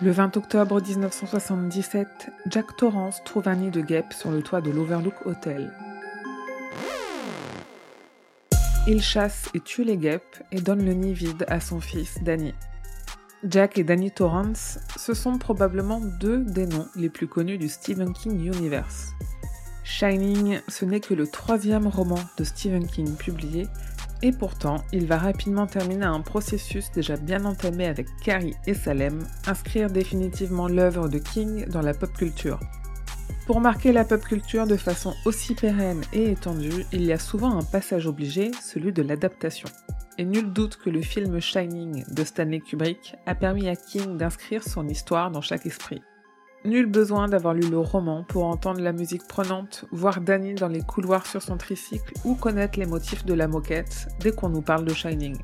Le 20 octobre 1977, Jack Torrance trouve un nid de guêpes sur le toit de l'Overlook Hotel. Il chasse et tue les guêpes et donne le nid vide à son fils Danny. Jack et Danny Torrance, ce sont probablement deux des noms les plus connus du Stephen King Universe. Shining, ce n'est que le troisième roman de Stephen King publié et pourtant, il va rapidement terminer un processus déjà bien entamé avec Carrie et Salem, inscrire définitivement l'œuvre de King dans la pop culture. Pour marquer la pop culture de façon aussi pérenne et étendue, il y a souvent un passage obligé, celui de l'adaptation. Et nul doute que le film Shining de Stanley Kubrick a permis à King d'inscrire son histoire dans chaque esprit. Nul besoin d'avoir lu le roman pour entendre la musique prenante, voir Danny dans les couloirs sur son tricycle ou connaître les motifs de la moquette dès qu'on nous parle de Shining.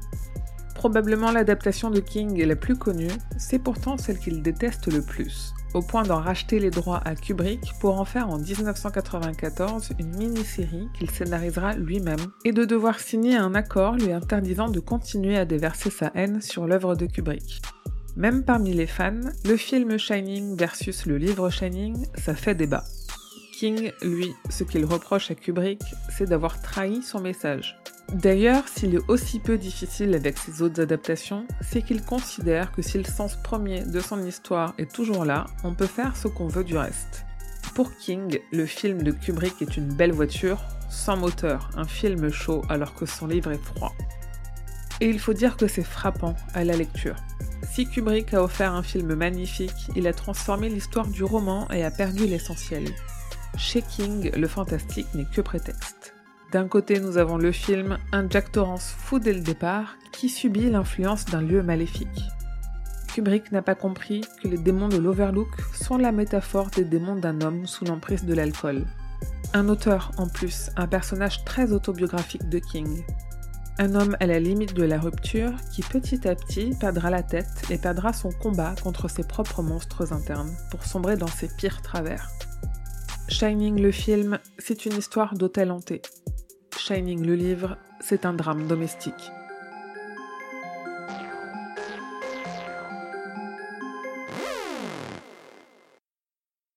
Probablement l'adaptation de King est la plus connue, c'est pourtant celle qu'il déteste le plus, au point d'en racheter les droits à Kubrick pour en faire en 1994 une mini-série qu'il scénarisera lui-même, et de devoir signer un accord lui interdisant de continuer à déverser sa haine sur l'œuvre de Kubrick. Même parmi les fans, le film Shining versus le livre Shining, ça fait débat. King, lui, ce qu'il reproche à Kubrick, c'est d'avoir trahi son message. D'ailleurs, s'il est aussi peu difficile avec ses autres adaptations, c'est qu'il considère que si le sens premier de son histoire est toujours là, on peut faire ce qu'on veut du reste. Pour King, le film de Kubrick est une belle voiture, sans moteur, un film chaud alors que son livre est froid. Et il faut dire que c'est frappant à la lecture. Si Kubrick a offert un film magnifique, il a transformé l'histoire du roman et a perdu l'essentiel. Chez King, le fantastique n'est que prétexte. D'un côté, nous avons le film, un Jack Torrance fou dès le départ, qui subit l'influence d'un lieu maléfique. Kubrick n'a pas compris que les démons de l'Overlook sont la métaphore des démons d'un homme sous l'emprise de l'alcool. Un auteur, en plus, un personnage très autobiographique de King, un homme à la limite de la rupture qui petit à petit perdra la tête et perdra son combat contre ses propres monstres internes pour sombrer dans ses pires travers. Shining le film, c'est une histoire d'hôtel hanté. Shining le livre, c'est un drame domestique.